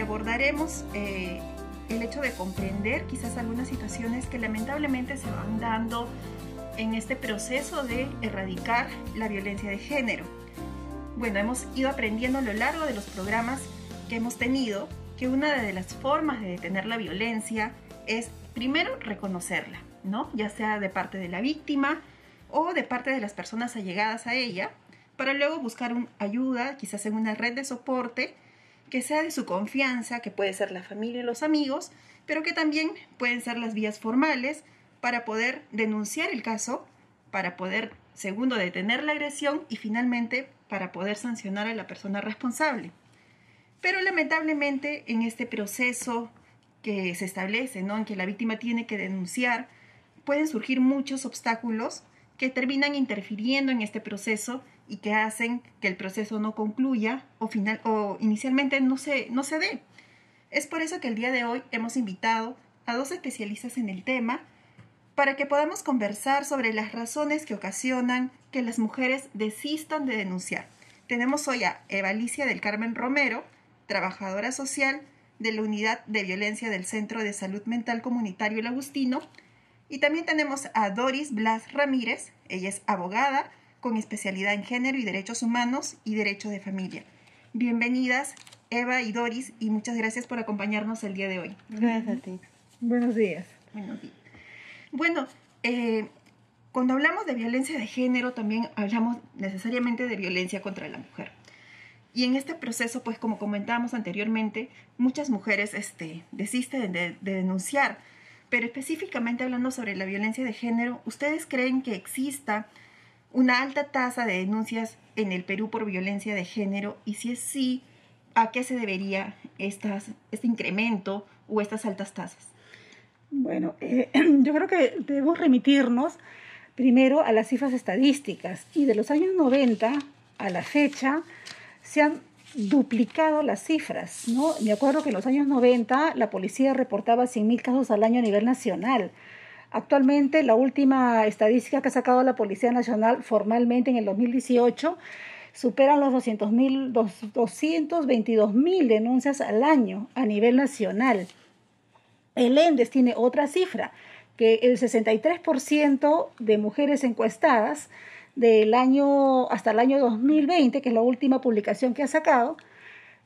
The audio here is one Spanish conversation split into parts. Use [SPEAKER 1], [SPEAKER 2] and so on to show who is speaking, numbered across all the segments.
[SPEAKER 1] Abordaremos eh, el hecho de comprender quizás algunas situaciones que lamentablemente se van dando en este proceso de erradicar la violencia de género. Bueno, hemos ido aprendiendo a lo largo de los programas que hemos tenido que una de las formas de detener la violencia es primero reconocerla, ¿no? Ya sea de parte de la víctima o de parte de las personas allegadas a ella, para luego buscar ayuda, quizás en una red de soporte que sea de su confianza, que puede ser la familia y los amigos, pero que también pueden ser las vías formales para poder denunciar el caso, para poder, segundo, detener la agresión y finalmente para poder sancionar a la persona responsable. Pero lamentablemente en este proceso que se establece, ¿no? en que la víctima tiene que denunciar, pueden surgir muchos obstáculos que terminan interfiriendo en este proceso y que hacen que el proceso no concluya o, final, o inicialmente no se, no se dé. Es por eso que el día de hoy hemos invitado a dos especialistas en el tema para que podamos conversar sobre las razones que ocasionan que las mujeres desistan de denunciar. Tenemos hoy a Evalicia del Carmen Romero, trabajadora social de la Unidad de Violencia del Centro de Salud Mental Comunitario El Agustino. Y también tenemos a Doris Blas Ramírez, ella es abogada con especialidad en género y derechos humanos y derecho de familia. Bienvenidas Eva y Doris y muchas gracias por acompañarnos el día de hoy.
[SPEAKER 2] Gracias a ti. Buenos días.
[SPEAKER 1] Buenos días. Bueno, eh, cuando hablamos de violencia de género también hablamos necesariamente de violencia contra la mujer. Y en este proceso, pues como comentábamos anteriormente, muchas mujeres este, desisten de, de, denunciar. Pero específicamente hablando sobre la violencia de género, ¿ustedes creen que exista una alta tasa de denuncias en el Perú por violencia de género? Y si es sí, ¿a qué se debería este incremento o estas altas tasas?
[SPEAKER 2] Bueno, eh, yo creo que debemos remitirnos primero a las cifras estadísticas. Y de los años 90 a la fecha, se han duplicado las cifras, ¿no? Me acuerdo que en los años 90 la policía reportaba 100.000 casos al año a nivel nacional. Actualmente la última estadística que ha sacado la Policía Nacional formalmente en el 2018 superan los 200.000, 222.000 denuncias al año a nivel nacional. El ENDES tiene otra cifra, que el 63% de mujeres encuestadas del año hasta el año 2020, que es la última publicación que ha sacado,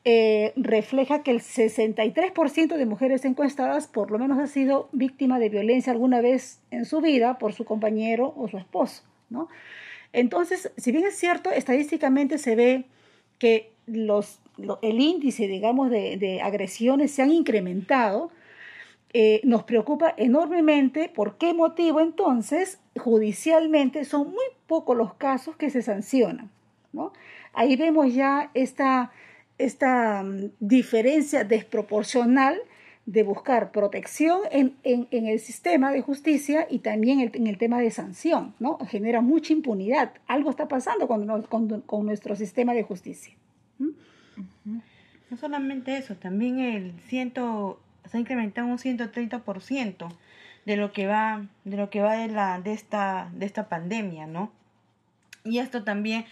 [SPEAKER 2] eh, refleja que el 63% de mujeres encuestadas por lo menos ha sido víctima de violencia alguna vez en su vida por su compañero o su esposo. ¿no? Entonces, si bien es cierto, estadísticamente se ve que los, lo, el índice, digamos, de, de agresiones se han incrementado, eh, nos preocupa enormemente por qué motivo entonces judicialmente son muy pocos los casos que se sancionan. ¿no? Ahí vemos ya esta, esta um, diferencia desproporcional de buscar protección en, en, el sistema de justicia y también en el tema de sanción, ¿no? Genera mucha impunidad. Algo está pasando con, con, con nuestro sistema de justicia.
[SPEAKER 3] ¿Mm? No solamente eso, también el ciento, se ha incrementado un 130% de lo que va de lo que va de la de esta de esta pandemia, ¿no? Y esto también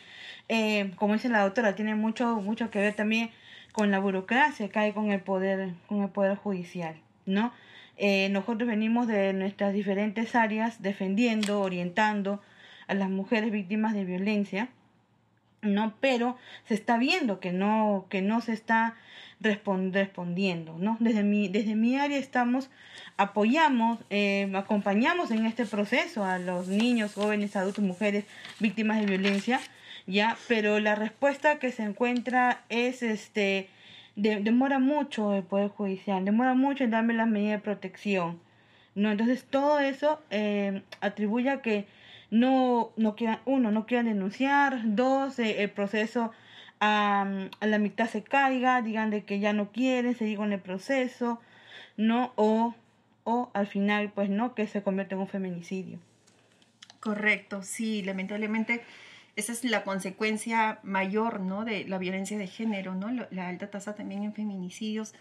[SPEAKER 3] eh, como dice la doctora tiene mucho mucho que ver también con la burocracia que hay con el poder con el poder judicial, ¿no? Eh, nosotros venimos de nuestras diferentes áreas defendiendo, orientando a las mujeres víctimas de violencia, ¿no? Pero se está viendo que no, que no se está respond respondiendo, ¿no? Desde mi, desde mi área estamos, apoyamos, eh, acompañamos en este proceso a los niños, jóvenes, adultos, mujeres víctimas de violencia, ya, pero la respuesta que se encuentra es, este, de, demora mucho el Poder Judicial, demora mucho en darme las medidas de protección, ¿no? Entonces todo eso eh, atribuye a que no, no quieran, uno, no quieran denunciar, dos, eh, el proceso a, a la mitad se caiga, digan de que ya no quieren seguir con el proceso, ¿no? O, o al final, pues no, que se convierte en un feminicidio.
[SPEAKER 1] Correcto, sí, lamentablemente esa es la consecuencia mayor, ¿no? De la violencia de género, ¿no? La alta tasa también en feminicidios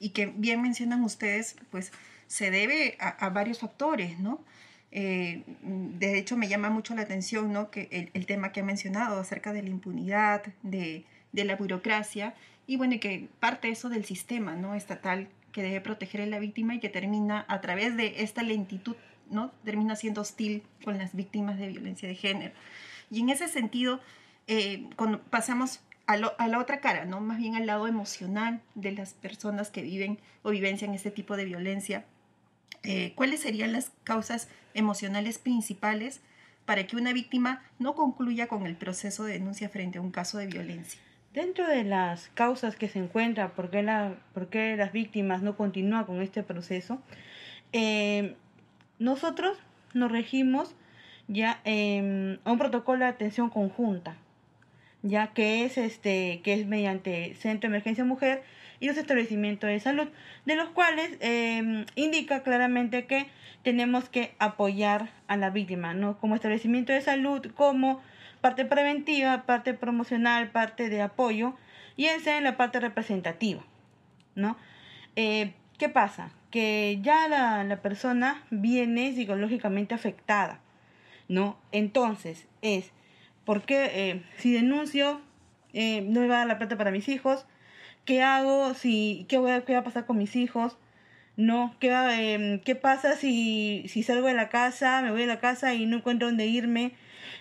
[SPEAKER 1] y que bien mencionan ustedes, pues se debe a, varios factores, ¿no? Eh, de hecho, me llama mucho la atención, ¿no? Que el, tema que ha mencionado acerca de la impunidad, de, de la burocracia, y bueno, que parte eso del sistema, ¿no? Estatal que debe proteger a la víctima y que termina a través de esta lentitud, ¿no? Termina siendo hostil con las víctimas de violencia de género. Y en ese sentido, eh, cuando pasamos a, la otra cara, ¿no? Más bien al lado emocional de las personas que viven o vivencian este tipo de violencia. Eh, ¿Cuáles serían las causas emocionales principales para que una víctima no concluya con el proceso de denuncia frente a un caso de violencia?
[SPEAKER 3] Dentro de las causas que se encuentran, por qué, la, por qué las víctimas no continúan con este proceso, eh, nosotros nos regimos ya eh, un protocolo de atención conjunta ya que es este que es mediante Centro de Emergencia Mujer y los establecimientos de salud, de los cuales em, indica claramente que tenemos que apoyar a la víctima, ¿no? Como establecimiento de salud, como parte preventiva, parte promocional, parte de apoyo, y esa es la parte representativa, ¿no? Eh, ¿Qué pasa? Que ya la, la persona viene psicológicamente afectada, ¿no? Entonces, es porque eh, si denuncio, eh, no me va a dar la plata para mis hijos. ¿Qué hago? Si, ¿qué, voy a, ¿Qué va a pasar con mis hijos? No, ¿qué, eh, ¿qué pasa si, si salgo de la casa, me voy de la casa y no encuentro dónde irme?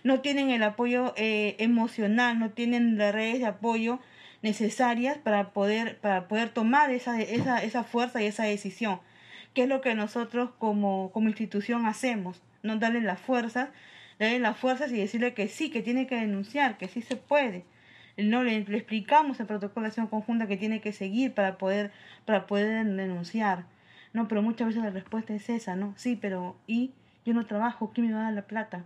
[SPEAKER 3] No tienen el apoyo eh, emocional, no tienen las redes de apoyo necesarias para poder, para poder tomar esa, esa, esa fuerza y esa decisión. ¿Qué es lo que nosotros como, como institución hacemos? No darle las fuerzas darle las fuerzas y decirle que sí, que tiene que denunciar, que sí se puede. No le, explicamos el protocolo de acción conjunta que tiene que seguir para poder, para poder denunciar. No, pero muchas veces la respuesta es esa, ¿no? Sí, pero ¿y? Yo no trabajo, ¿quién me va a dar la plata?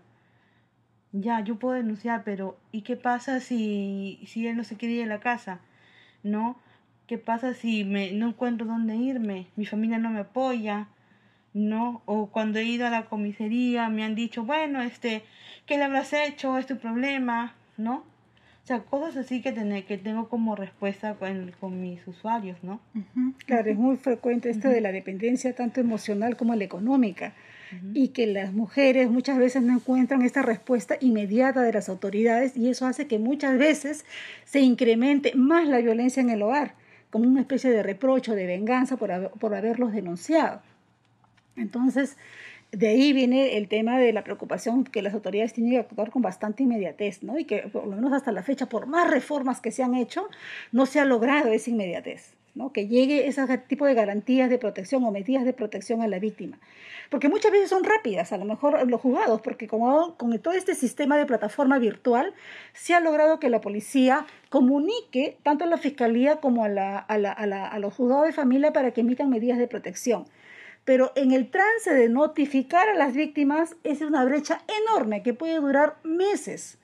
[SPEAKER 3] Ya, yo puedo denunciar, pero ¿y qué pasa si, si él no se quiere ir a la casa? ¿No? ¿Qué pasa si me, no encuentro dónde irme? Mi familia no me apoya. ¿No? O cuando he ido a la comisaría me han dicho, bueno, este, ¿qué le habrás hecho? Es tu problema, ¿no? O sea, cosas así que, tener, que tengo como respuesta con, con mis usuarios, ¿no?
[SPEAKER 2] Claro, es muy frecuente esto de la dependencia tanto emocional como la económica y que las mujeres muchas veces no encuentran esta respuesta inmediata de las autoridades y eso hace que muchas veces se incremente más la violencia en el hogar, como una especie de reproche, de venganza por, por haberlos denunciado. Entonces, de ahí viene el tema de la preocupación que las autoridades tienen que actuar con bastante inmediatez, ¿no? Y que por lo menos hasta la fecha, por más reformas que se han hecho, no se ha logrado esa inmediatez, ¿no? Que llegue ese tipo de garantías de protección o medidas de protección a la víctima. Porque muchas veces son rápidas, a lo mejor los juzgados, porque con todo este sistema de plataforma virtual, se ha logrado que la policía comunique tanto a la fiscalía como a, la, a, la, a los juzgados de familia para que emitan medidas de protección pero en el trance de notificar a las víctimas es una brecha enorme que puede durar meses.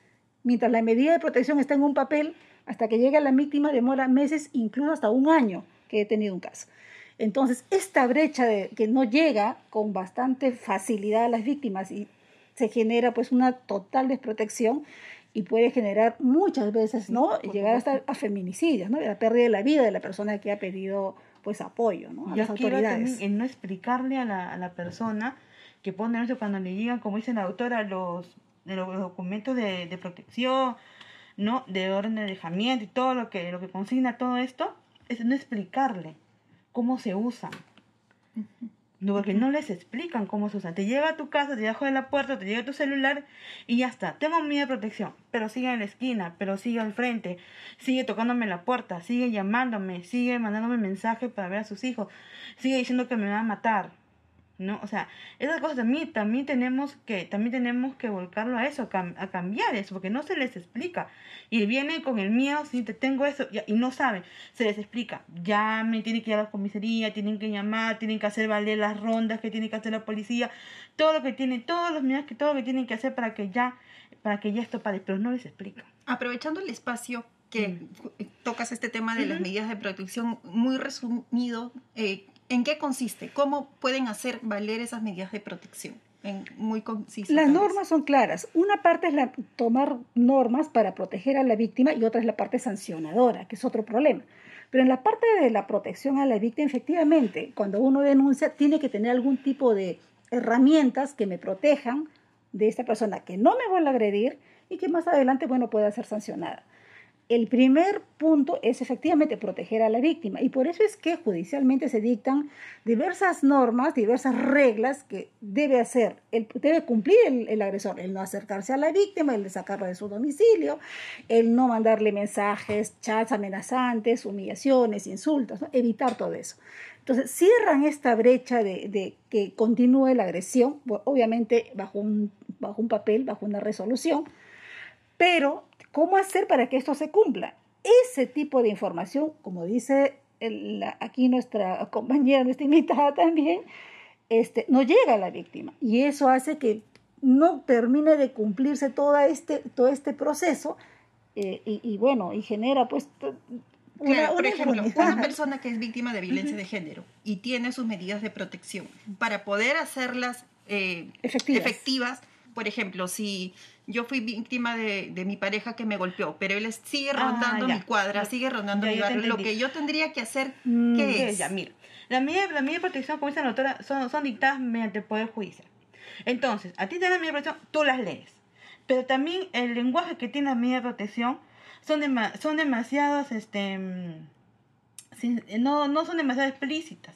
[SPEAKER 2] Mientras la medida de protección está en un papel, hasta que llega la víctima demora meses, incluso hasta un año que he tenido un caso. Entonces, esta brecha de, que no llega con bastante facilidad a las víctimas y se genera pues una total desprotección y puede generar muchas veces, ¿no? Llegar hasta a feminicidios, ¿no? La pérdida de la vida de la persona que ha pedido pues apoyo ¿no? a
[SPEAKER 3] las autoridades. en no explicarle a la, a la persona que pone eso cuando le digan, como dice la autora, los, de los documentos de, de, protección, ¿no? de orden de alejamiento y todo lo que, lo que consigna todo esto, es no explicarle cómo se usan. Porque no les explican cómo se usan. Te llega a tu casa, te deja de la puerta, te llega tu celular y ya está. Tengo miedo de protección, pero sigue en la esquina, pero sigue al frente, sigue tocándome la puerta, sigue llamándome, sigue mandándome mensajes para ver a sus hijos, sigue diciendo que me va a matar. ¿No? O sea, esas cosas también, también tenemos que, también tenemos que volcarlo a eso, a, cambiar eso, porque no se les explica. Y vienen con el miedo, si te tengo eso, y no saben, se les explica, llamen, tienen que ir a la comisaría, tienen que llamar, tienen que hacer valer las rondas que tiene que hacer la policía, todo lo que tienen, todos los medios que todo lo que tienen que hacer para que ya, para que ya esto pare, pero no les explica.
[SPEAKER 1] Aprovechando el espacio que tocas este tema de las medidas de protección muy resumido. Eh, ¿En qué consiste? ¿Cómo pueden hacer valer esas medidas de protección? En muy conciso.
[SPEAKER 2] Las normas son claras. Una parte es la, tomar normas para proteger a la víctima y otra es la parte sancionadora, que es otro problema. Pero en la parte de la protección a la víctima, efectivamente, cuando uno denuncia, tiene que tener algún tipo de herramientas que me protejan de esta persona que no me vuelva a agredir y que más adelante, bueno, pueda ser sancionada. El primer punto es efectivamente proteger a la víctima y por eso es que judicialmente se dictan diversas normas, diversas reglas que debe hacer, el, debe cumplir el, agresor, el no acercarse a la víctima, el de sacarla de su domicilio, el no mandarle mensajes, chats amenazantes, humillaciones, insultos, evitar todo eso. Entonces cierran esta brecha de, de que continúe la agresión, obviamente bajo un, bajo un papel, bajo una resolución, pero ¿Cómo hacer para que esto se cumpla? Ese tipo de información, como dice aquí nuestra compañera, nuestra invitada también, este, no llega a la víctima. Y eso hace que no termine de cumplirse toda este, todo este proceso eh, y, bueno, y genera pues...
[SPEAKER 1] Una, por ejemplo, una persona que es víctima de violencia de género y tiene sus medidas de protección para poder hacerlas eh, efectivas por ejemplo, si yo fui víctima de, mi pareja que me golpeó, pero él sigue ah, rondando mi cuadra, sigue rondando mi barrio, lo que yo tendría que hacer, mm, ¿qué es?
[SPEAKER 3] Ya, mira, la medida, la medida de protección, como dice la doctora, son, son dictadas mediante el Poder Judicial. Entonces, a ti te dan la medida de protección, tú las lees. Pero también el lenguaje que tiene la medida de protección son, son demasiados, este, mm, no, no son demasiado explícitas,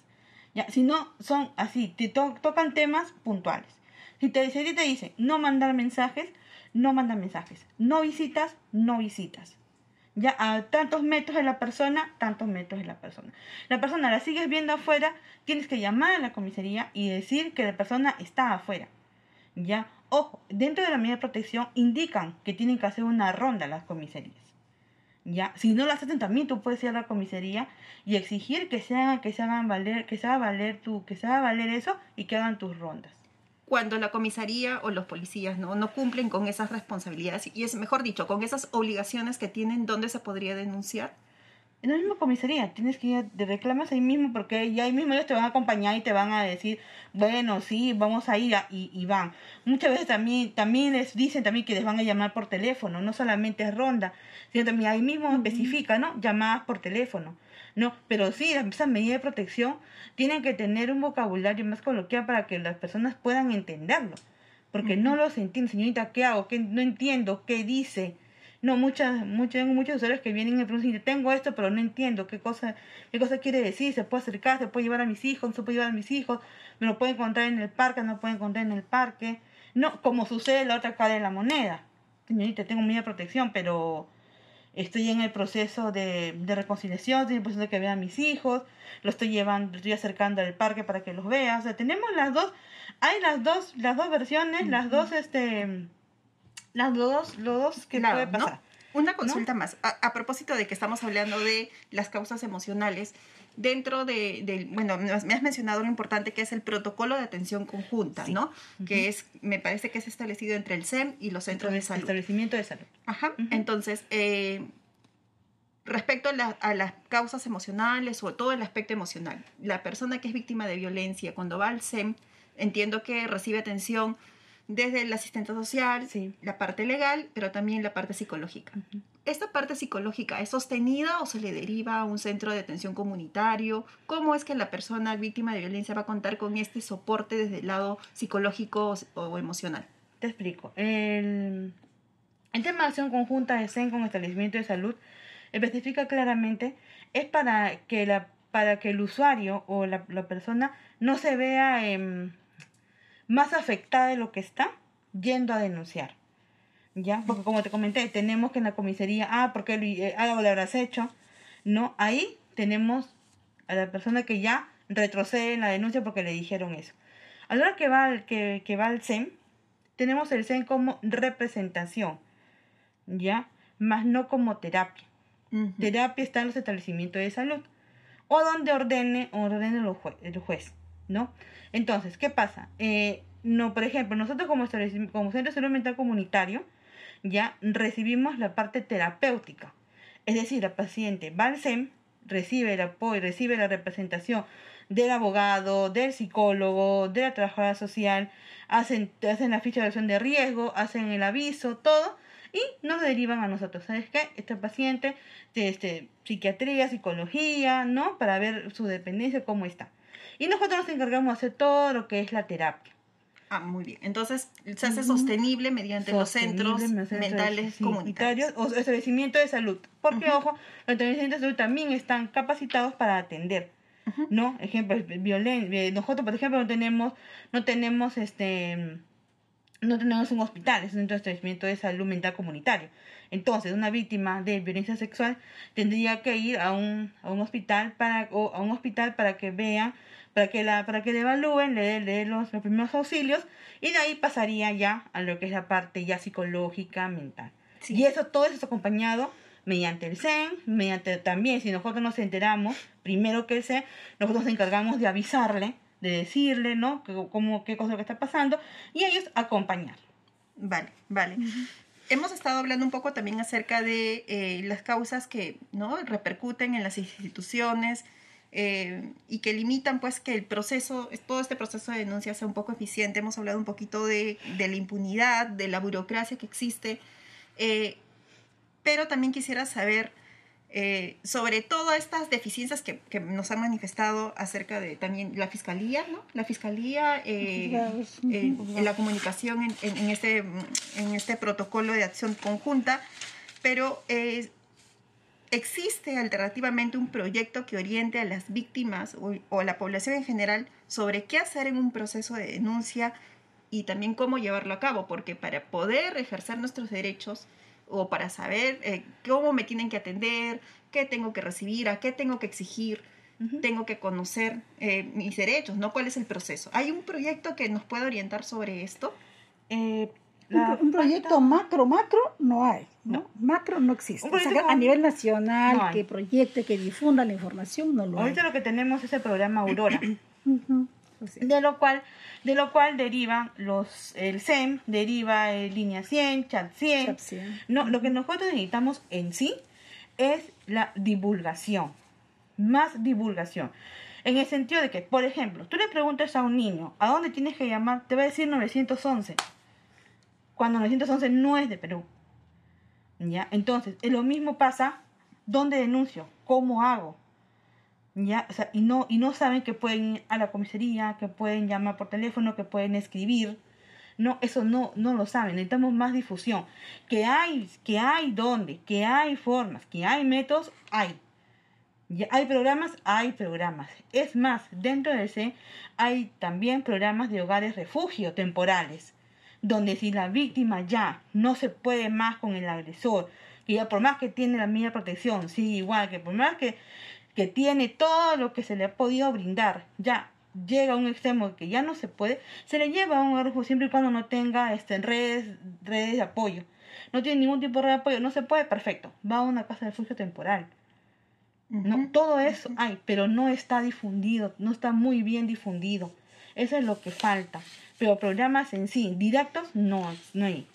[SPEAKER 3] ya, sino son así, te tocan temas puntuales. Si te, dice, te dice no mandar mensajes, no mandar mensajes. No visitas, no visitas. Ya a tantos metros de la persona, tantos metros de la persona. La persona la sigues viendo afuera, tienes que llamar a la comisaría y decir que la persona está afuera. Ya, ojo, dentro de la medida de protección indican que tienen que hacer una ronda las comisarías. Ya, si no las hacen también tú puedes ir a la comisaría y exigir que se hagan, que se hagan valer, que se haga valer tu, que se haga valer eso y que hagan tus rondas
[SPEAKER 1] cuando la comisaría o los policías ¿no? no cumplen con esas responsabilidades y es mejor dicho, con esas obligaciones que tienen, ¿dónde se podría denunciar?
[SPEAKER 3] En la misma comisaría, tienes que ir de reclamas ahí mismo porque ya ahí mismo ellos te van a acompañar y te van a decir, bueno, sí, vamos a ir y, van. Muchas veces también, también les dicen también que les van a llamar por teléfono, no solamente es ronda, sino también ahí mismo especifica, ¿no? Llamadas por teléfono. No, pero sí, esas medidas de protección tienen que tener un vocabulario más coloquial para que las personas puedan entenderlo. Porque no lo entienden, señorita, ¿qué hago? ¿Qué, no entiendo, ¿qué dice? No, muchas, muchas, muchos usuarios que vienen y me preguntan, tengo esto, pero no entiendo qué cosa, qué cosa quiere decir, se puede acercar, se puede llevar a mis hijos, no se puede llevar a mis hijos, me lo puede encontrar en el parque, no puede encontrar en el parque. No, como sucede la otra cara de la moneda. Señorita, tengo medida de protección, pero estoy en el proceso de, de reconciliación, estoy en el proceso de que vea a mis hijos, lo estoy llevando, estoy acercando al parque para que los vea. O sea, tenemos las dos, hay las dos, las dos versiones, las dos, este, las dos, los dos que puede pasar.
[SPEAKER 1] Una consulta más. A, propósito de que estamos hablando de las causas emocionales, dentro de, bueno, me has mencionado lo importante que es el protocolo de atención conjunta, ¿no? Que es, me parece que es establecido entre el SEM y los centros de salud.
[SPEAKER 3] Establecimiento de salud.
[SPEAKER 1] Ajá. Entonces, eh, respecto a, las causas emocionales o todo el aspecto emocional, la persona que es víctima de violencia, cuando va al SEM, entiendo que recibe atención desde el asistente social, la parte legal, pero también la parte psicológica. ¿Esta parte psicológica es sostenida o se le deriva a un centro de atención comunitario? ¿Cómo es que la persona víctima de violencia va a contar con este soporte desde el lado psicológico o, emocional?
[SPEAKER 3] Te explico. El, tema de acción conjunta de SEN con establecimiento de salud especifica claramente es para que, la, para que el usuario o la, persona no se vea em, más afectada de lo que está yendo a denunciar. ¿Ya? Porque como te comenté, tenemos que en la comisaría, ah, porque eh, algo le habrás hecho. No, ahí tenemos a la persona que ya retrocede en la denuncia porque le dijeron eso. A la hora que va, al, que, que va al SEM, tenemos el SEM como representación, ¿ya? Más no como terapia. Terapia está en los establecimientos de salud o donde ordene, ordene el, el juez, ¿no? Entonces, ¿qué pasa? Eh, no, por ejemplo, nosotros como, como Centro de Salud Mental Comunitario ya recibimos la parte terapéutica. Es decir, la paciente va al SEM, recibe el apoyo, recibe la representación del abogado, del psicólogo, de la trabajadora social, hacen, hacen la ficha de acción de riesgo, hacen el aviso, todo, y nos derivan a nosotros. ¿Sabes qué? Este paciente este, psiquiatría, psicología, ¿no? Para ver su dependencia, cómo está. Y nosotros nos encargamos de hacer todo lo que es la terapia.
[SPEAKER 1] Ah, muy bien. Entonces, se hace sostenible mediante los centros mentales comunitarios.
[SPEAKER 3] O establecimiento de salud. Porque, ojo, los establecimientos de salud también están capacitados para atender. ¿No? Ejemplo, violencia. Nosotros, por ejemplo, no tenemos, no tenemos este no tenemos un hospital, es un centro de establecimiento de salud mental comunitario. Entonces, una víctima de violencia sexual tendría que ir a un, a un hospital para o a un hospital para que vean, para que la para que le evalúen, le den los, los, primeros auxilios y de ahí pasaría ya a lo que es la parte ya psicológica, mental. Y eso todo eso es acompañado mediante el CEN, mediante también si nosotros nos enteramos, primero que el CEN, nosotros nos encargamos de avisarle de decirle, ¿no? Cómo, qué cosa que está pasando y ellos acompañar.
[SPEAKER 1] Vale, vale. Hemos estado hablando un poco también acerca de eh, las causas que ¿no? repercuten en las instituciones eh, y que limitan pues que el proceso, todo este proceso de denuncia sea un poco eficiente. Hemos hablado un poquito de, la impunidad, de la burocracia que existe, eh, pero también quisiera saber eh, sobre todas estas deficiencias que, que, nos han manifestado acerca de también la fiscalía, ¿no? La fiscalía, eh, en la comunicación en, en, este, en este protocolo de acción conjunta, pero eh, existe alternativamente un proyecto que oriente a las víctimas o, o a la población en general sobre qué hacer en un proceso de denuncia y también cómo llevarlo a cabo, porque para poder ejercer nuestros derechos, o para saber eh, cómo me tienen que atender, qué tengo que recibir, a qué tengo que exigir, tengo que conocer eh, mis derechos, ¿no? ¿Cuál es el proceso? ¿Hay un proyecto que nos pueda orientar sobre esto?
[SPEAKER 2] Eh, un, proyecto macro, macro no hay, ¿no? Macro no existe. a nivel nacional, que proyecte, que difunda la información, no lo
[SPEAKER 3] Ahorita lo que tenemos es el programa Aurora. De lo cual de lo cual derivan los el SEM deriva el línea 100 chat 100, no lo que nosotros necesitamos en sí es la divulgación más divulgación. En el sentido de que por ejemplo tú le preguntas a un niño a dónde tienes que llamar te va a decir 911 cuando 911 no es de Perú. Ya entonces lo mismo pasa dónde denuncio cómo hago ¿ya? O sea, y, no, y no saben que pueden ir a la comisaría, que pueden llamar por teléfono, que pueden escribir. No, eso no, no lo saben. Necesitamos más difusión. Que hay, que hay dónde, que hay formas, que hay métodos, hay. Hay programas, hay programas. Es más, dentro de ese hay también programas de hogares refugio temporales, donde si la víctima ya no se puede más con el agresor, que ya por más que tiene la misma protección, sí, igual que por más que que tiene todo lo que se le ha podido brindar, ya llega a un extremo que ya no se puede, se le lleva a un refugio siempre y cuando no tenga este, redes, redes de apoyo. No tiene ningún tipo de apoyo, no se puede, perfecto. Va a una casa de refugio temporal. no, todo eso hay, pero no está difundido, no está muy bien difundido. Eso es lo que falta. Pero programas en sí, directos, no, no hay.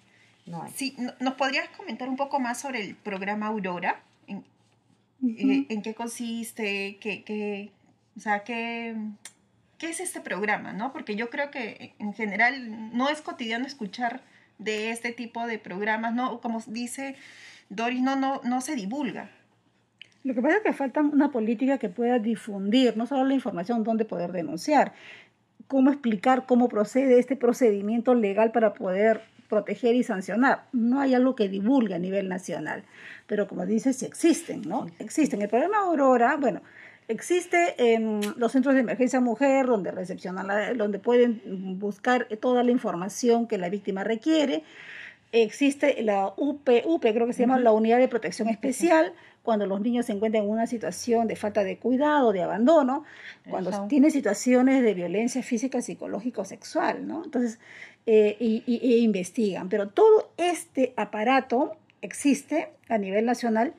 [SPEAKER 3] No hay.
[SPEAKER 1] Sí, ¿nos podrías comentar un poco más sobre el programa Aurora? Eh, en qué consiste, qué, qué, o sea, qué, qué es este programa, ¿no? Porque yo creo que en general no es cotidiano escuchar de este tipo de programas, ¿no? Como dice Doris, no, no, no se divulga.
[SPEAKER 2] Lo que pasa es que falta una política que pueda difundir no solo la información, dónde poder denunciar, cómo explicar cómo procede este procedimiento legal para poder proteger y sancionar. No hay algo que divulgue a nivel nacional, pero como dices, sí existen, ¿no? Existen. El programa Aurora, bueno, existe en los centros de emergencia mujer, donde recepcionan, donde pueden buscar toda la información que la víctima requiere. Existe la UP, UP creo que se llama la Unidad de Protección Especial, cuando los niños se encuentran en una situación de falta de cuidado, de abandono, cuando tienen situaciones de violencia física, psicológica o sexual, ¿no? Entonces, eh, y, e investigan. Pero todo este aparato existe a nivel nacional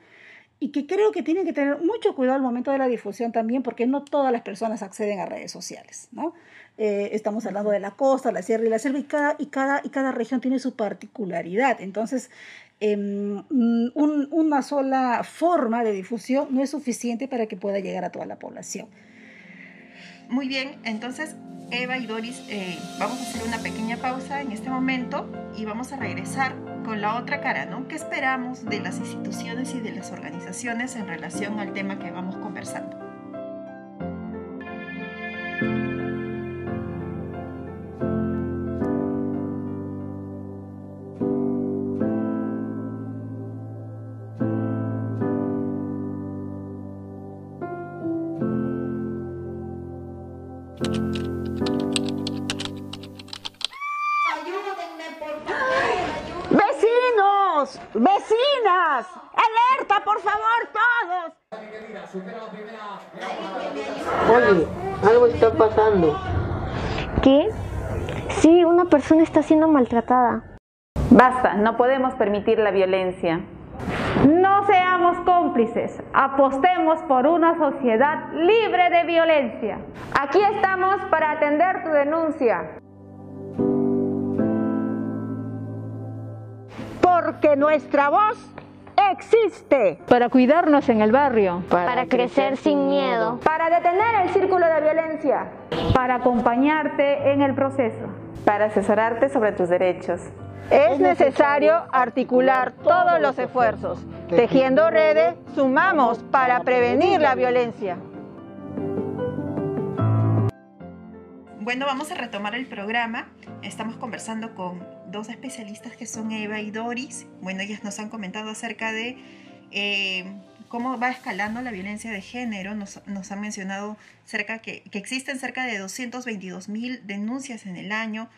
[SPEAKER 2] y que creo que tienen que tener mucho cuidado al momento de la difusión también, porque no todas las personas acceden a redes sociales, ¿no? Eh, estamos hablando de la costa, la sierra y la selva, y cada, y cada, y cada región tiene su particularidad. Entonces, em, una sola forma de difusión no es suficiente para que pueda llegar a toda la población.
[SPEAKER 1] Muy bien, entonces Eva y Doris, eh, vamos a hacer una pequeña pausa en este momento y vamos a regresar con la otra cara, ¿no? ¿Qué esperamos de las instituciones y de las organizaciones en relación al tema que vamos conversando?
[SPEAKER 4] Maltratada.
[SPEAKER 5] Basta, no podemos permitir la violencia.
[SPEAKER 6] No seamos cómplices, apostemos por una sociedad libre de violencia.
[SPEAKER 5] Aquí estamos para atender tu denuncia.
[SPEAKER 7] porque nuestra voz existe.
[SPEAKER 6] Para cuidarnos en el barrio.
[SPEAKER 4] Para, crecer, sin miedo.
[SPEAKER 5] Para detener el círculo de violencia.
[SPEAKER 6] Para acompañarte en el proceso.
[SPEAKER 5] Para asesorarte sobre tus derechos.
[SPEAKER 7] Es necesario articular todos los esfuerzos. Tejiendo redes, sumamos para prevenir la violencia.
[SPEAKER 1] Bueno, vamos a retomar el programa. Estamos conversando con dos especialistas que son Eva y Doris. Bueno, ellas nos han comentado acerca de eh, cómo va escalando la violencia de género. Nos, han mencionado cerca que, existen cerca de 222 mil denuncias en el año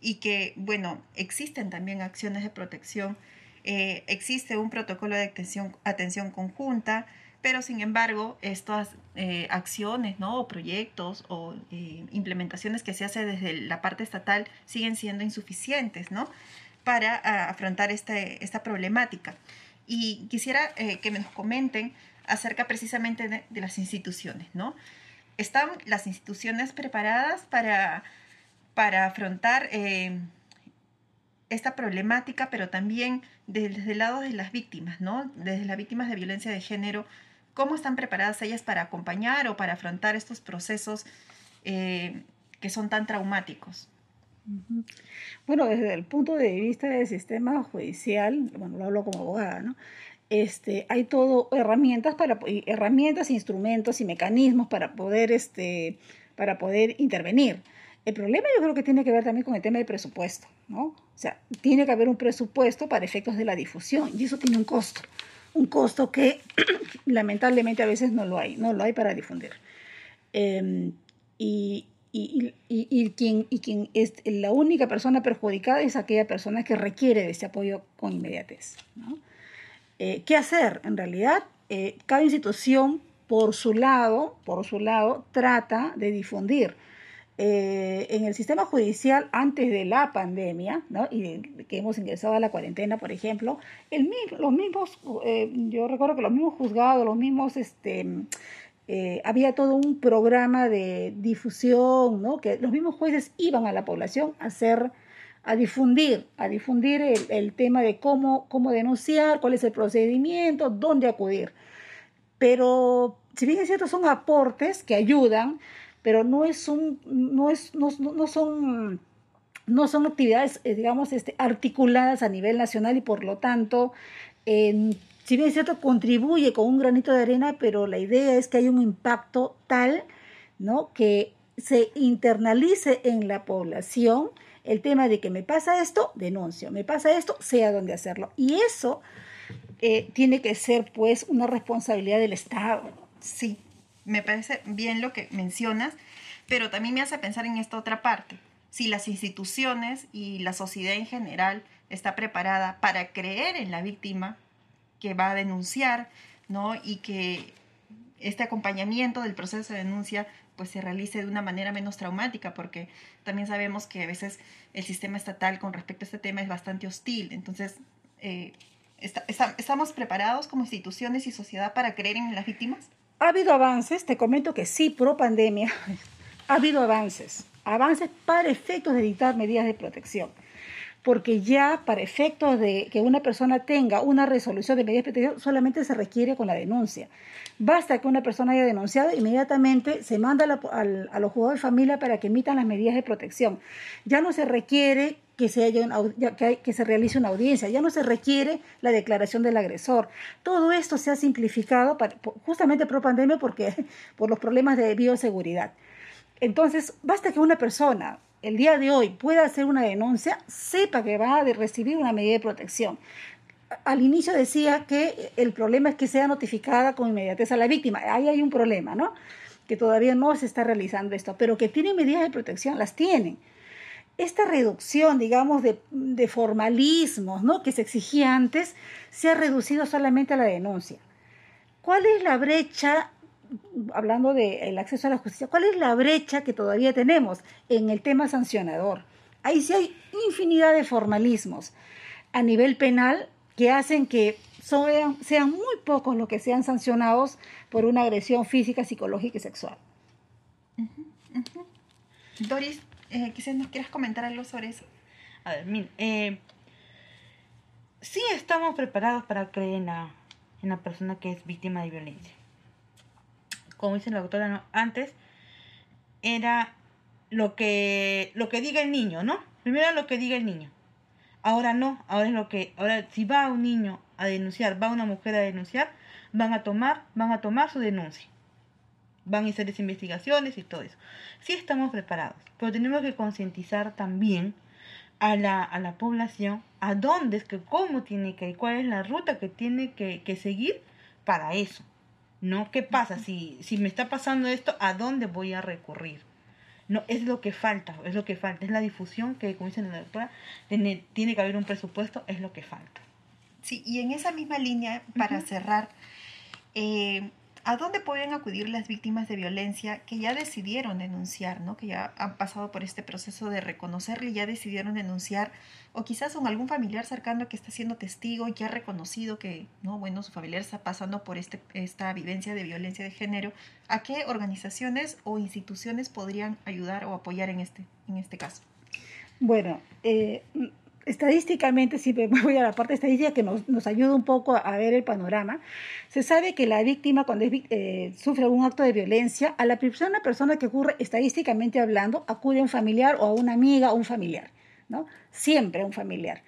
[SPEAKER 1] y que, bueno, existen también acciones de protección. Eh, existe un protocolo de atención, conjunta pero sin embargo estas eh, acciones ¿no? o proyectos o eh, implementaciones que se hace desde la parte estatal siguen siendo insuficientes ¿no? para afrontar este, esta problemática. Y quisiera eh, que me nos comenten acerca precisamente de, las instituciones. ¿no? ¿Están las instituciones preparadas para, para afrontar esta problemática, pero también desde el lado de las víctimas, ¿no? desde las víctimas de violencia de género? ¿Cómo están preparadas ellas para acompañar o para afrontar estos procesos eh, que son tan traumáticos?
[SPEAKER 2] Bueno, desde el punto de vista del sistema judicial, bueno, lo hablo como abogada, ¿no? Este, hay todo herramientas para herramientas, instrumentos y mecanismos para poder este, para poder intervenir. El problema yo creo que tiene que ver también con el tema del presupuesto, ¿no? O sea, tiene que haber un presupuesto para efectos de la difusión y eso tiene un costo un costo que lamentablemente a veces no lo hay, no lo hay para difundir. Em, y, quien, y quien es la única persona perjudicada es aquella persona que requiere de ese apoyo con inmediatez. Eh, ¿Qué hacer? En realidad, eh, cada institución por su lado, por su lado, trata de difundir eh, en el sistema judicial antes de la pandemia, ¿no? y que hemos ingresado a la cuarentena, por ejemplo, los mismos, yo recuerdo que los mismos juzgados, los mismos, este, eh, había todo un programa de difusión, ¿no? que los mismos jueces iban a la población a hacer a difundir, a difundir el, tema de cómo, cómo denunciar, cuál es el procedimiento, dónde acudir. Pero, si bien es cierto, son aportes que ayudan, pero no, es un, no, es, no, son no son actividades, eh, digamos, este, articuladas a nivel nacional y por lo tanto, si bien es cierto, contribuye con un granito de arena, pero la idea es que haya un impacto tal, ¿no? Que se internalice en la población el tema de que me pasa esto, denuncio, me pasa esto, sé a dónde hacerlo. Y eso eh, tiene que ser, pues, una responsabilidad del Estado.
[SPEAKER 1] Sí, me parece bien lo que mencionas, pero también me hace pensar en esta otra parte. Si las instituciones y la sociedad en general está preparada para creer en la víctima que va a denunciar, ¿no? Y que este acompañamiento del proceso de denuncia pues se realice de una manera menos traumática, porque también sabemos que a veces el sistema estatal con respecto a este tema es bastante hostil. Entonces, eh, ¿estamos preparados como instituciones y sociedad para creer en las víctimas?
[SPEAKER 2] Ha habido avances, te comento que sí, pro pandemia, ha habido avances, avances para efectos de dictar medidas de protección. Porque ya para efectos de que una persona tenga una resolución de medidas de protección solamente se requiere con la denuncia. Basta que una persona haya denunciado, inmediatamente se manda a, los juzgados de familia para que emitan las medidas de protección. Ya no se requiere que se, que, se realice una audiencia, ya no se requiere la declaración del agresor. Todo esto se ha simplificado justamente por pandemia porque, por los problemas de bioseguridad. Entonces, basta que una persona el día de hoy pueda hacer una denuncia, sepa que va a recibir una medida de protección. Al inicio decía que el problema es que sea notificada con inmediatez a la víctima. Ahí hay un problema, ¿no? Que todavía no se está realizando esto, pero que tiene medidas de protección, las tienen esta reducción, digamos, de, formalismos ¿no? que se exigía antes, se ha reducido solamente a la denuncia. ¿Cuál es la brecha, hablando del acceso a la justicia, cuál es la brecha que todavía tenemos en el tema sancionador? Ahí sí hay infinidad de formalismos a nivel penal que hacen que sean, sean muy pocos los que sean sancionados por una agresión física, psicológica y sexual.
[SPEAKER 1] Doris, eh, quizás nos quieras comentar algo sobre eso.
[SPEAKER 3] A ver, mire, eh, sí estamos preparados para creer en la, persona que es víctima de violencia. Como dice la doctora antes, era lo que, lo que diga el niño, ¿no? Primero lo que diga el niño. Ahora no, ahora es lo que, ahora si va un niño a denunciar, va una mujer a denunciar, van a tomar, van a tomar su denuncia van a hacer las investigaciones y todo eso. Sí estamos preparados, pero tenemos que concientizar también a la, a la población a dónde es que, cómo tiene que ir, cuál es la ruta que tiene que, que seguir para eso. ¿No? ¿Qué pasa? Si, si me está pasando esto, ¿a dónde voy a recurrir? No, es lo que falta, es lo que falta, es la difusión que, como dice la doctora, tiene, tiene que haber un presupuesto, es lo que falta.
[SPEAKER 1] Sí, y en esa misma línea, para cerrar, eh, ¿A dónde pueden acudir las víctimas de violencia que ya decidieron denunciar, ¿no? que ya han pasado por este proceso de reconocerle y ya decidieron denunciar? O quizás son algún familiar cercano que está siendo testigo y que ha reconocido que no, bueno, su familiar está pasando por este, esta vivencia de violencia de género. ¿A qué organizaciones o instituciones podrían ayudar o apoyar en este, en este caso?
[SPEAKER 2] Bueno, eh, estadísticamente, si me voy a la parte estadística que nos, nos, ayuda un poco a ver el panorama, se sabe que la víctima cuando eh, sufre algún acto de violencia, a la primera persona que ocurre estadísticamente hablando, acude a un familiar o a una amiga o un familiar, ¿no? Siempre a un familiar.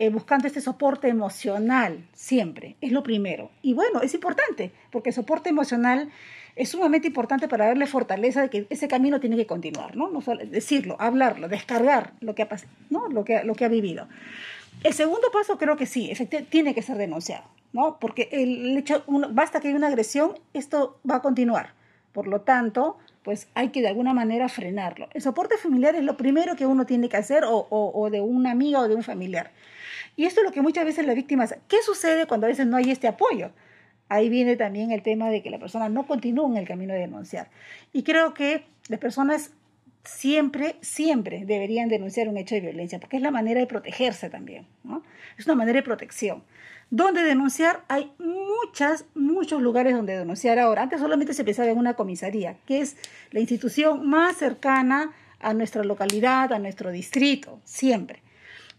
[SPEAKER 2] Eh, buscando este soporte emocional, siempre, es lo primero. Y bueno, es importante, porque el soporte emocional es sumamente importante para darle fortaleza de que ese camino tiene que continuar, ¿no? no solo decirlo, hablarlo, descargar lo que ha, ¿no? lo que, lo que ha vivido. El segundo paso creo que sí, tiene que ser denunciado, ¿no? Porque el hecho, basta que haya una agresión, esto va a continuar. Por lo tanto, pues hay que de alguna manera frenarlo. El soporte familiar es lo primero que uno tiene que hacer o, o de una amiga o de un familiar. Y esto es lo que muchas veces las víctimas, ¿qué sucede cuando a veces no hay este apoyo? Ahí viene también el tema de que la persona no continúa en el camino de denunciar. Y creo que las personas siempre, siempre deberían denunciar un hecho de violencia, porque es la manera de protegerse también. Es una manera de protección. ¿Dónde denunciar? Hay muchas, muchos lugares donde denunciar ahora. Antes solamente se pensaba en una comisaría, que es la institución más cercana a nuestra localidad, a nuestro distrito, siempre.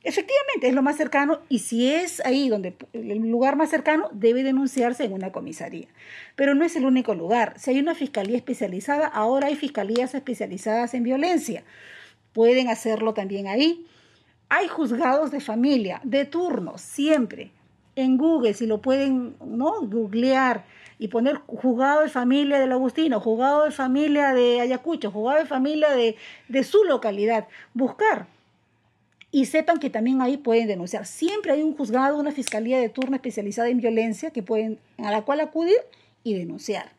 [SPEAKER 2] Efectivamente, es lo más cercano y si es ahí donde el lugar más cercano, debe denunciarse en una comisaría. Pero no es el único lugar. Si hay una fiscalía especializada, ahora hay fiscalías especializadas en violencia. Pueden hacerlo también ahí. Hay juzgados de familia, de turno, siempre. En Google, si lo pueden ¿no? googlear y poner juzgado de familia del Agustino, juzgado de familia de Ayacucho, juzgado de familia de, de su localidad. Buscar y sepan que también ahí pueden denunciar. Siempre hay un juzgado, una fiscalía de turno especializada en violencia que pueden, a la cual acudir y denunciar.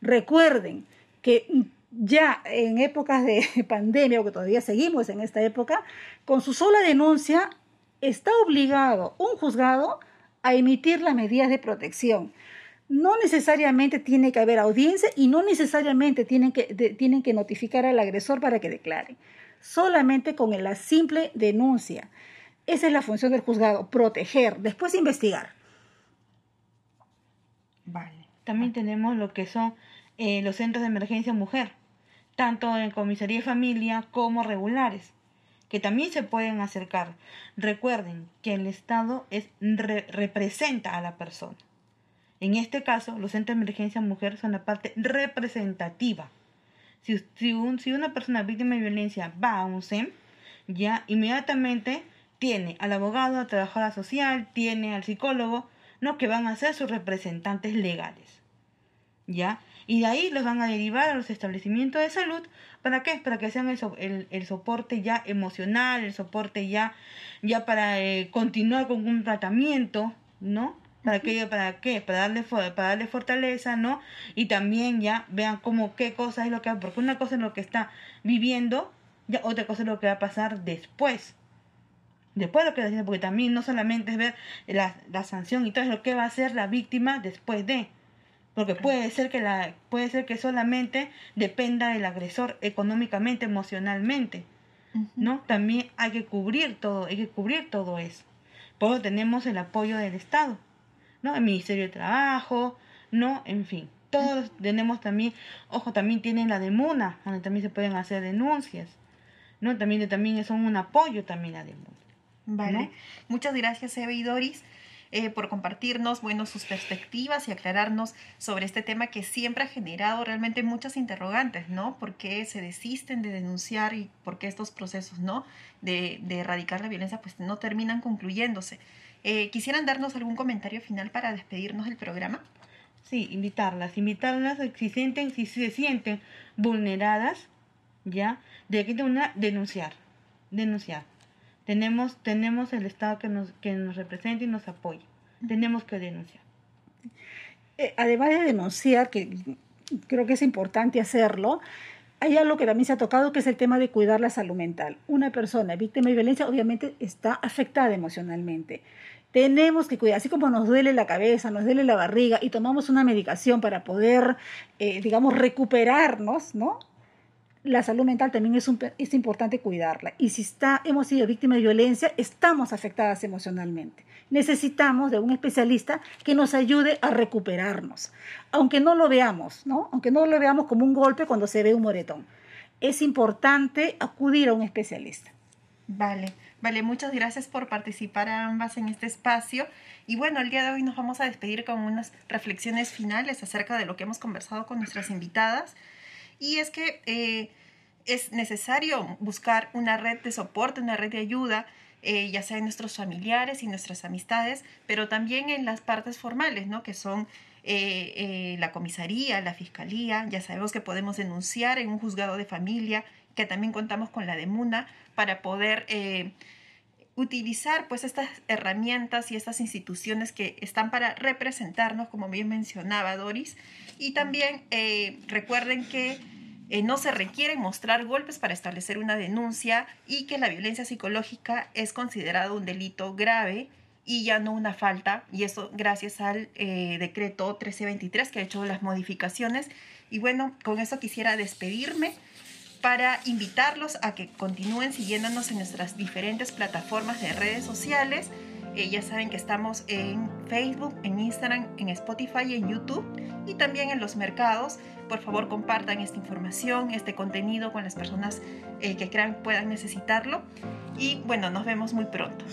[SPEAKER 2] Recuerden que ya en épocas de pandemia, o que todavía seguimos en esta época, con su sola denuncia está obligado un juzgado a emitir las medidas de protección. No necesariamente tiene que haber audiencia y no necesariamente tienen que, tienen que notificar al agresor para que declare solamente con la simple denuncia. Esa es la función del juzgado, proteger, después investigar.
[SPEAKER 3] Vale. También tenemos lo que son eh, los centros de emergencia mujer, tanto en comisaría y familia como regulares, que también se pueden acercar. Recuerden que el Estado es, representa a la persona. En este caso, los centros de emergencia mujer son la parte representativa. Si, si, si una persona víctima de violencia va a un SEM, ya inmediatamente tiene al abogado, a trabajadora social, tiene al psicólogo, ¿no? que van a ser sus representantes legales. ¿Ya? Y de ahí los van a derivar a los establecimientos de salud. ¿Para qué? Para que sean el, el, soporte ya emocional, el soporte ya, ya para eh, continuar con un tratamiento, ¿no? ¿Para qué? ¿Para qué? Para darle, para darle fortaleza, ¿no? Y también ya vean cómo, qué cosa es lo que... Porque una cosa es lo que está viviendo, ya otra cosa es lo que va a pasar después. Después de lo que decir, porque también no solamente es ver la, la sanción y todo, es lo que va a hacer la víctima después de porque puede ser que la puede ser que solamente dependa del agresor económicamente emocionalmente no también hay que cubrir todo hay que cubrir todo eso por eso tenemos el apoyo del estado no el ministerio de trabajo no en fin todos tenemos también ojo también tienen la de Muna donde también se pueden hacer denuncias no también también son un apoyo también a de Muna
[SPEAKER 1] vale muchas gracias Eva y Doris eh, por compartirnos, bueno, sus perspectivas y aclararnos sobre este tema que siempre ha generado realmente muchas interrogantes, ¿no? ¿Por qué se desisten de denunciar y por qué estos procesos, ¿no? De, erradicar la violencia, pues no terminan concluyéndose. Eh, ¿Quisieran darnos algún comentario final para despedirnos del programa?
[SPEAKER 3] Sí, invitarlas, invitarlas si sienten, si se sienten vulneradas, ya, de que una denunciar, denunciar tenemos, tenemos el Estado que nos, que nos representa y nos apoya. Tenemos que denunciar.
[SPEAKER 2] Eh, además de denunciar, que creo que es importante hacerlo, hay algo que también se ha tocado, que es el tema de cuidar la salud mental. Una persona víctima de violencia obviamente está afectada emocionalmente. Tenemos que cuidar, así como nos duele la cabeza, nos duele la barriga y tomamos una medicación para poder, eh, digamos, recuperarnos, ¿no? la salud mental también es, es importante cuidarla. Y si está, hemos sido víctimas de violencia, estamos afectadas emocionalmente. Necesitamos de un especialista que nos ayude a recuperarnos, aunque no lo veamos, ¿no? Aunque no lo veamos como un golpe cuando se ve un moretón. Es importante acudir a un especialista.
[SPEAKER 1] Vale, vale, muchas gracias por participar ambas en este espacio. Y bueno, el día de hoy nos vamos a despedir con unas reflexiones finales acerca de lo que hemos conversado con nuestras invitadas y es que eh, es necesario buscar una red de soporte, una red de ayuda, eh, ya sea en nuestros familiares y nuestras amistades, pero también en las partes formales, ¿no? Que son eh, la comisaría, la fiscalía, ya sabemos que podemos denunciar en un juzgado de familia, que también contamos con la de MUNA para poder utilizar pues estas herramientas y estas instituciones que están para representarnos, como bien mencionaba Doris, y también recuerden que eh, no se requiere mostrar golpes para establecer una denuncia y que la violencia psicológica es considerado un delito grave y ya no una falta, y eso gracias al eh, decreto 1323 que ha hecho las modificaciones. Y bueno, con eso quisiera despedirme para invitarlos a que continúen siguiéndonos en nuestras diferentes plataformas de redes sociales. Eh, ya saben que estamos en Facebook, en Instagram, en Spotify y en YouTube y también en los mercados. Por favor, compartan esta información, este contenido con las personas eh, que crean puedan necesitarlo. Y bueno, nos vemos muy pronto.